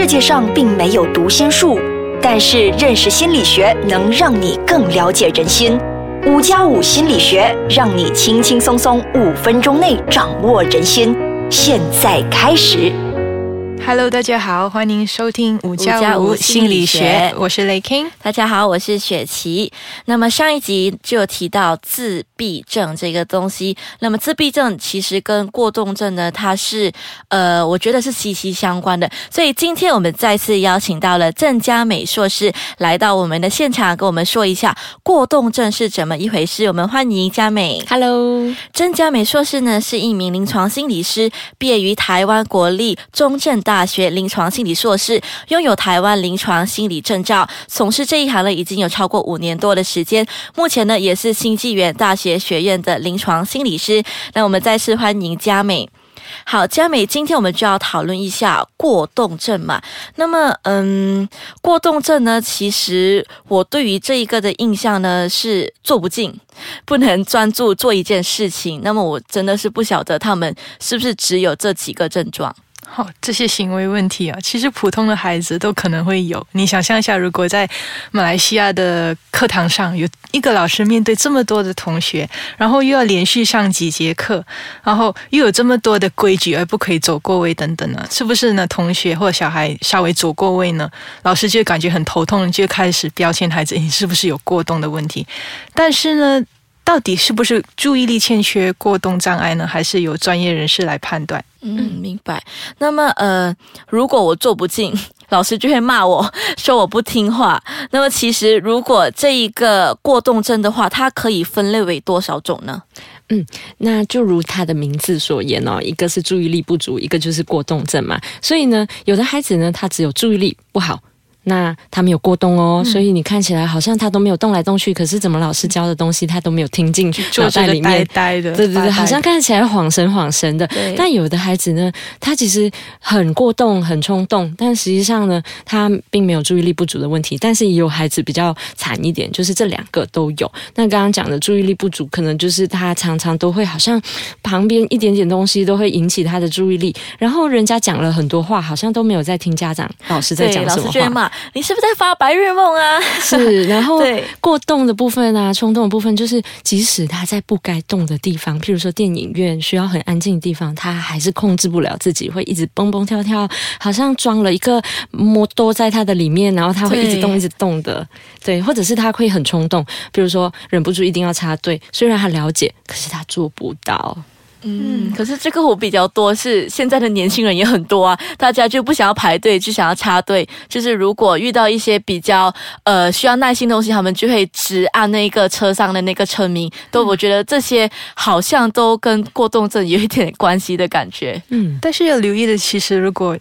世界上并没有读心术，但是认识心理学能让你更了解人心。五加五心理学让你轻轻松松五分钟内掌握人心。现在开始。Hello，大家好，欢迎收听五加五心理学，我是雷 King。大家好，我是雪琪。那么上一集就有提到自闭症这个东西。那么自闭症其实跟过动症呢，它是呃，我觉得是息息相关的。所以今天我们再次邀请到了郑佳美硕士来到我们的现场，跟我们说一下过动症是怎么一回事。我们欢迎佳美。Hello，郑佳美硕士呢是一名临床心理师，毕业于台湾国立中正大学临床心理硕士，拥有台湾临床心理证照，从事这一行呢已经有超过五年多的时间。目前呢也是新纪元大学学院的临床心理师。那我们再次欢迎佳美。好，佳美，今天我们就要讨论一下过动症嘛。那么，嗯，过动症呢，其实我对于这一个的印象呢是做不进，不能专注做一件事情。那么，我真的是不晓得他们是不是只有这几个症状。好、这些行为问题啊，其实普通的孩子都可能会有。你想象一下，如果在马来西亚的课堂上有一个老师面对这么多的同学，然后又要连续上几节课，然后又有这么多的规矩，而不可以走过位等等呢，是不是呢？同学或小孩稍微走过位呢，老师就感觉很头痛，就开始标签孩子，你是不是有过动的问题？但是呢，到底是不是注意力欠缺过动障碍呢？还是由专业人士来判断？嗯，明白。那么，呃，如果我做不进，老师就会骂我说我不听话。那么，其实如果这一个过动症的话，它可以分类为多少种呢？嗯那就如他的名字所言哦，一个是注意力不足，一个就是过动症嘛。所以呢，有的孩子呢，他只有注意力不好。那他没有过动哦，所以你看起来好像他都没有动来动去，可是怎么老师教的东西他都没有听进坐脑袋里面。呆的，对对对，好像看起来恍神恍神的。但有的孩子呢，他其实很过动、很冲动，但实际上呢，他并没有注意力不足的问题。但是也有孩子比较惨一点，就是这两个都有。那刚刚讲的注意力不足，可能就是他常常都会好像旁边一点点东西都会引起他的注意力，然后人家讲了很多话，好像都没有在听家长老师在讲什么话。你是不是在发白日梦啊？是，然后过动的部分啊，冲动的部分，就是即使他在不该动的地方，譬如说电影院需要很安静的地方，他还是控制不了自己，会一直蹦蹦跳跳，好像装了一个摩托在他的里面，然后他会一直动一直动的，对，或者是他会很冲动，比如说忍不住一定要插队，虽然他了解，可是他做不到。嗯，可是这个我比较多是现在的年轻人也很多啊，大家就不想要排队，就想要插队。就是如果遇到一些比较呃需要耐心的东西，他们就会直按那个车上的那个车名。都我觉得这些好像都跟过动症有一点关系的感觉。嗯，但是要留意的，其实如果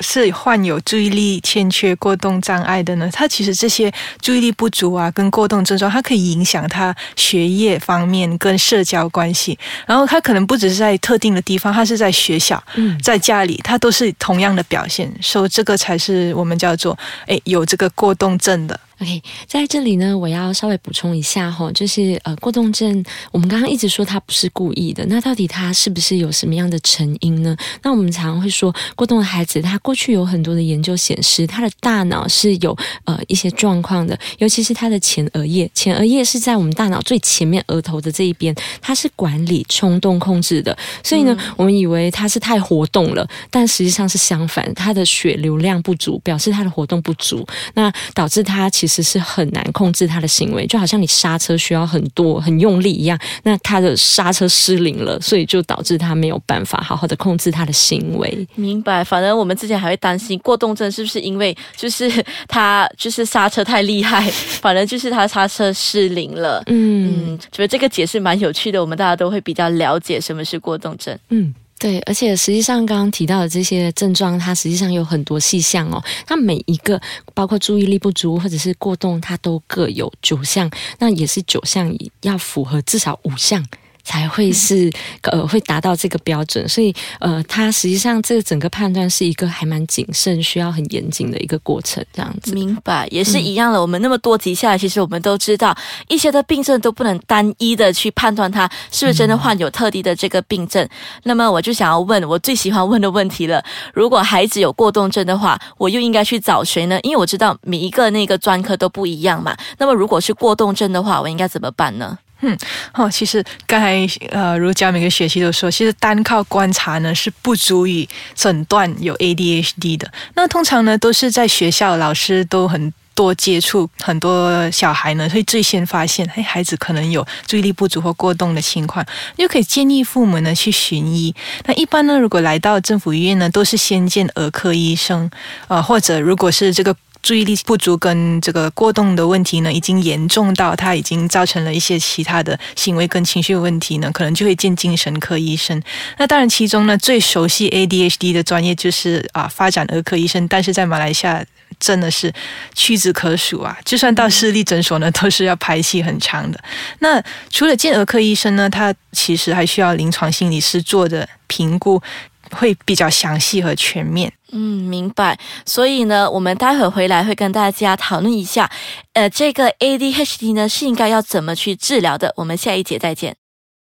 是患有注意力欠缺过动障碍的呢，他其实这些注意力不足啊，跟过动症状，它可以影响他学业方面跟社交关系。然后他可能不只是在特定的地方，他是在学校、嗯在家里，他都是同样的表现。所以这个才是我们叫做诶有这个过动症的。OK，在这里呢，我要稍微补充一下哈，就是呃，过动症，我们刚刚一直说他不是故意的，那到底他是不是有什么样的成因呢？那我们常常会说，过动的孩子，他过去有很多的研究显示，他的大脑是有呃一些状况的，尤其是他的前额叶，前额叶是在我们大脑最前面额头的这一边，它是管理冲动控制的，所以呢，我们以为他是太活动了，但实际上是相反，他的血流量不足，表示他的活动不足，那导致他其实是很难控制他的行为，就好像你刹车需要很多很用力一样，那他的刹车失灵了，所以就导致他没有办法好好的控制他的行为。明白，反正我们之前还会担心过动症是不是因为就是他就是刹车太厉害，反正就是他刹车失灵了。嗯嗯，觉得这个解释蛮有趣的，我们大家都会比较了解什么是过动症。嗯。对，而且实际上刚刚提到的这些症状，它实际上有很多细项哦。它每一个，包括注意力不足或者是过动，它都各有九项，那也是九项要符合至少五项。才会是呃会达到这个标准，所以呃，它实际上这个整个判断是一个还蛮谨慎、需要很严谨的一个过程，这样子。明白，也是一样的。我们那么多集下来，其实我们都知道，一些的病症都不能单一的去判断他是不是真的患有特定的这个病症。那么我就想要问我最喜欢问的问题了：如果孩子有过动症的话，我又应该去找谁呢？因为我知道每一个那个专科都不一样嘛。那么如果是过动症的话，我应该怎么办呢？嗯，哦，其实刚才呃，如佳每个学期都说，其实单靠观察呢是不足以诊断有 ADHD 的。那通常呢，都是在学校老师都很多接触很多小孩呢，会最先发现，哎，孩子可能有注意力不足或过动的情况，就可以建议父母呢去寻医。那一般呢，如果来到政府医院呢，都是先见儿科医生，呃，或者如果是这个。注意力不足跟这个过动的问题呢，已经严重到他已经造成了一些其他的行为跟情绪问题呢，可能就会见精神科医生。那当然，其中呢最熟悉 ADHD 的专业就是啊发展儿科医生，但是在马来西亚真的是屈指可数啊。就算到私立诊所呢，都是要排期很长的。那除了见儿科医生呢，他其实还需要临床心理师做的评估。会比较详细和全面。嗯，明白。所以呢，我们待会回来会跟大家讨论一下，呃，这个 ADHD 呢是应该要怎么去治疗的。我们下一节再见。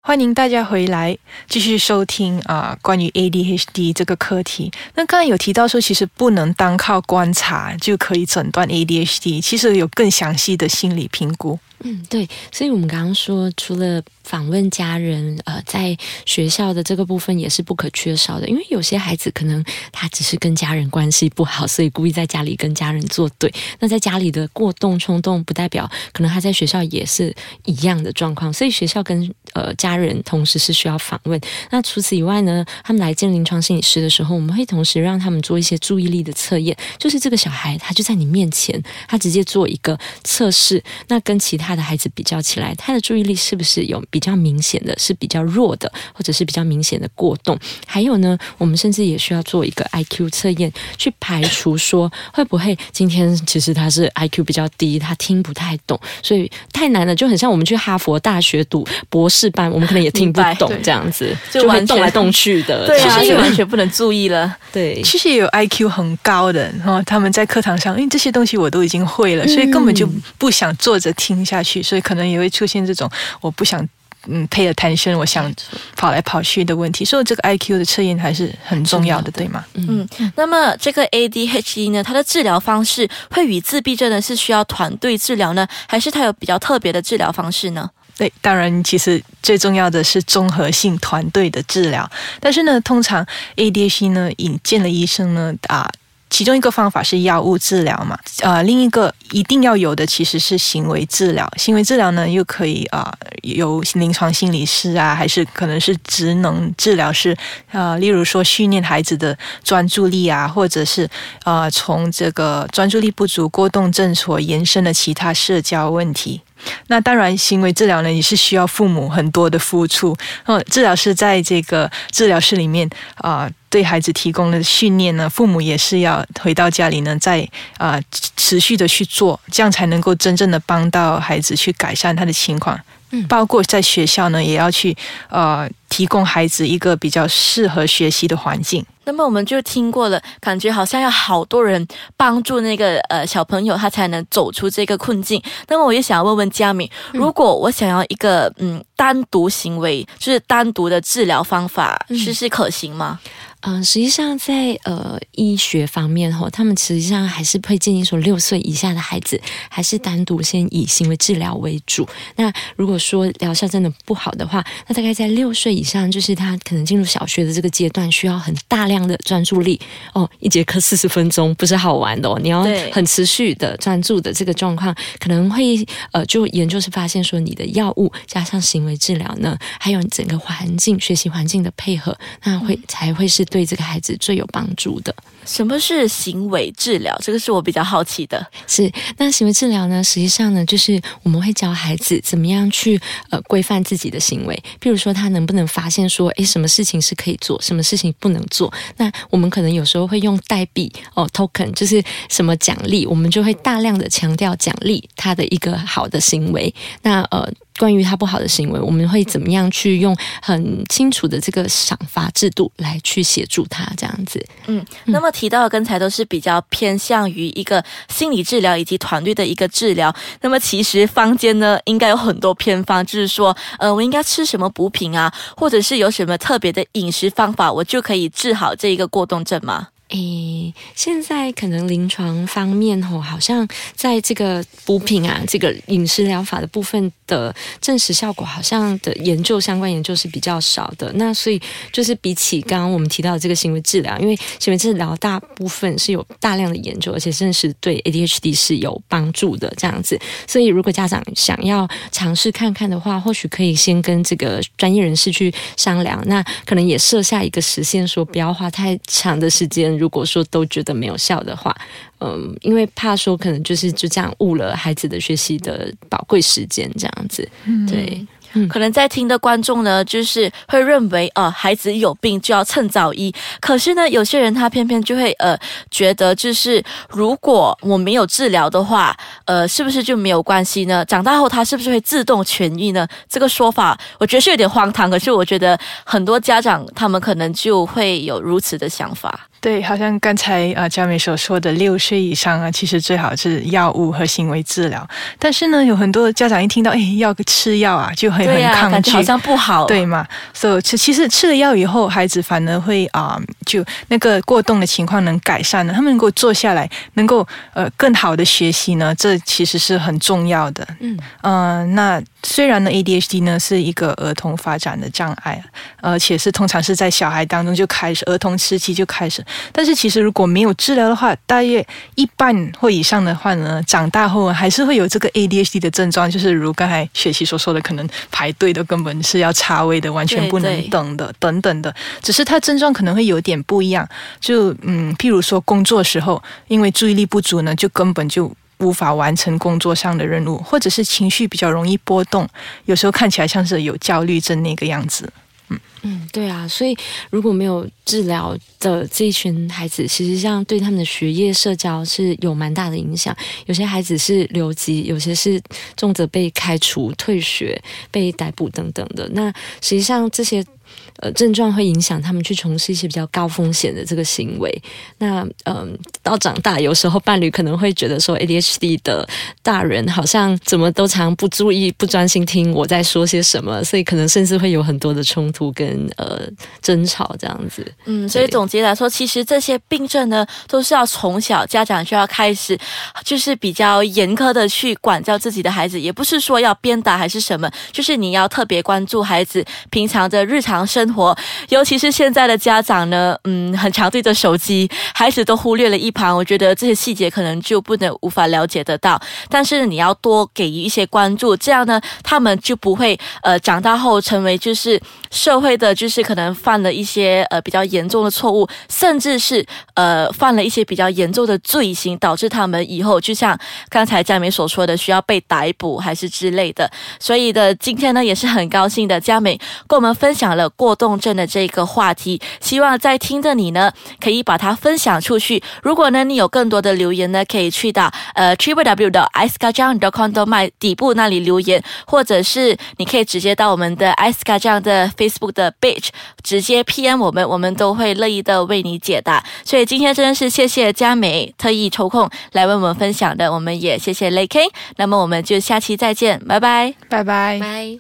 欢迎大家回来继续收听啊，关于 ADHD 这个课题。那刚才有提到说，其实不能单靠观察就可以诊断 ADHD，其实有更详细的心理评估。嗯，对，所以我们刚刚说，除了访问家人，呃，在学校的这个部分也是不可缺少的，因为有些孩子可能他只是跟家人关系不好，所以故意在家里跟家人作对。那在家里的过动冲动，不代表可能他在学校也是一样的状况。所以学校跟呃家人同时是需要访问。那除此以外呢，他们来见临床心理师的时候，我们会同时让他们做一些注意力的测验，就是这个小孩他就在你面前，他直接做一个测试，那跟其他。他的孩子比较起来，他的注意力是不是有比较明显的是比较弱的，或者是比较明显的过动？还有呢，我们甚至也需要做一个 I Q 测验，去排除说会不会今天其实他是 I Q 比较低，他听不太懂，所以太难了，就很像我们去哈佛大学读博士班，我们可能也听不懂这样子，就会动来动去的，对啊，就完全不能注意了。对，其实也有 I Q 很高的，然后他们在课堂上，因为这些东西我都已经会了，所以根本就不想坐着听下。下去，所以可能也会出现这种我不想嗯 pay attention，我想跑来跑去的问题。所以这个 I Q 的测验还是很重要的，对吗？嗯，那么这个 A D H D 呢，它的治疗方式会与自闭症呢是需要团队治疗呢，还是它有比较特别的治疗方式呢？对，当然，其实最重要的是综合性团队的治疗。但是呢，通常 A D H D 呢引荐的医生呢啊。其中一个方法是药物治疗嘛，呃，另一个一定要有的其实是行为治疗。行为治疗呢，又可以啊，由临床心理师啊，还是可能是职能治疗师啊，例如说训练孩子的专注力啊，或者是啊，从这个专注力不足过动症所延伸的其他社交问题。那当然，行为治疗呢也是需要父母很多的付出。嗯，治疗师在这个治疗室里面啊，对孩子提供的训练呢，父母也是要回到家里呢，再啊持续的去做，这样才能够真正的帮到孩子去改善他的情况。嗯，包括在学校呢，也要去呃提供孩子一个比较适合学习的环境。那么我们就听过了，感觉好像要好多人帮助那个呃小朋友，他才能走出这个困境。那么我也想要问问佳敏，如果我想要一个嗯单独行为，就是单独的治疗方法，是是可行吗？嗯，实际上在呃医学方面哈，他们实际上还是会建议说，六岁以下的孩子还是单独先以行为治疗为主。那如果说疗效真的不好的话，那大概在六岁以上，就是他可能进入小学的这个阶段，需要很大量的专注力哦，一节课四十分钟不是好玩的哦，你要很持续的专注的这个状况，可能会呃，就研究是发现说，你的药物加上行为治疗呢，还有整个环境学习环境的配合，那会才会是。对这个孩子最有帮助的，什么是行为治疗？这个是我比较好奇的。是那行为治疗呢？实际上呢，就是我们会教孩子怎么样去呃规范自己的行为。譬如说，他能不能发现说，诶，什么事情是可以做，什么事情不能做？那我们可能有时候会用代币哦，token，就是什么奖励，我们就会大量的强调奖励他的一个好的行为。那呃。关于他不好的行为，我们会怎么样去用很清楚的这个赏罚制度来去协助他这样子。嗯，那么提到的刚才都是比较偏向于一个心理治疗以及团队的一个治疗。那么其实坊间呢，应该有很多偏方，就是说，呃，我应该吃什么补品啊，或者是有什么特别的饮食方法，我就可以治好这一个过动症吗？诶，现在可能临床方面吼，好像在这个补品啊，这个饮食疗法的部分的证实效果，好像的研究相关研究是比较少的。那所以就是比起刚刚我们提到的这个行为治疗，因为行为治疗大部分是有大量的研究，而且证实对 ADHD 是有帮助的这样子。所以如果家长想要尝试看看的话，或许可以先跟这个专业人士去商量。那可能也设下一个时限，说不要花太长的时间。如果说都觉得没有效的话，嗯，因为怕说可能就是就这样误了孩子的学习的宝贵时间，这样子，对。可能在听的观众呢，就是会认为，呃，孩子有病就要趁早医。可是呢，有些人他偏偏就会，呃，觉得就是如果我没有治疗的话，呃，是不是就没有关系呢？长大后他是不是会自动痊愈呢？这个说法我觉得是有点荒唐。可是我觉得很多家长他们可能就会有如此的想法。对，好像刚才啊佳美所说的六岁以上啊，其实最好是药物和行为治疗。但是呢，有很多家长一听到哎要吃药啊，就会很抗拒，好像不好，对嘛？所以其实吃了药以后，孩子反而会啊，就那个过动的情况能改善呢。他们能够坐下来，能够呃更好的学习呢，这其实是很重要的。嗯嗯，那。虽然呢，ADHD 呢是一个儿童发展的障碍，而且是通常是在小孩当中就开始，儿童时期就开始。但是其实如果没有治疗的话，大约一半或以上的话呢，长大后还是会有这个 ADHD 的症状，就是如刚才雪琪所说的，可能排队的根本是要插位的，完全不能等的，等等的。只是它症状可能会有点不一样，就嗯，譬如说工作时候，因为注意力不足呢，就根本就。无法完成工作上的任务，或者是情绪比较容易波动，有时候看起来像是有焦虑症那个样子。嗯嗯，对啊，所以如果没有治疗的这一群孩子，实际上对他们的学业、社交是有蛮大的影响。有些孩子是留级，有些是重则被开除、退学、被逮捕等等的。那实际上这些。呃，症状会影响他们去从事一些比较高风险的这个行为。那嗯，到长大，有时候伴侣可能会觉得说，ADHD 的大人好像怎么都常不注意、不专心听我在说些什么，所以可能甚至会有很多的冲突跟呃争吵这样子。嗯，所以总结来说，其实这些病症呢，都是要从小家长就要开始，就是比较严苛的去管教自己的孩子，也不是说要鞭打还是什么，就是你要特别关注孩子平常的日常生。活，尤其是现在的家长呢，嗯，很常对着手机，孩子都忽略了一旁。我觉得这些细节可能就不能无法了解得到，但是你要多给予一些关注，这样呢，他们就不会呃长大后成为就是社会的，就是可能犯了一些呃比较严重的错误，甚至是呃犯了一些比较严重的罪行，导致他们以后就像刚才佳美所说的，需要被逮捕还是之类的。所以的今天呢，也是很高兴的，佳美跟我们分享了过。动症的这个话题，希望在听的你呢，可以把它分享出去。如果呢，你有更多的留言呢，可以去到呃 triple w 的 i s k a j a n g c o m 的麦底部那里留言，或者是你可以直接到我们的 i s k a j a n g 的 Facebook 的 page 直接 PM 我们，我们都会乐意的为你解答。所以今天真的是谢谢佳美特意抽空来为我们分享的，我们也谢谢 Lake。那么我们就下期再见，拜拜，拜拜，拜。